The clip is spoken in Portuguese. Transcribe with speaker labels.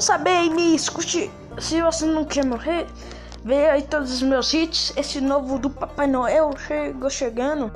Speaker 1: saber e me escute. Se você não quer morrer, vê aí todos os meus hits. Esse novo do Papai Noel chegou chegando.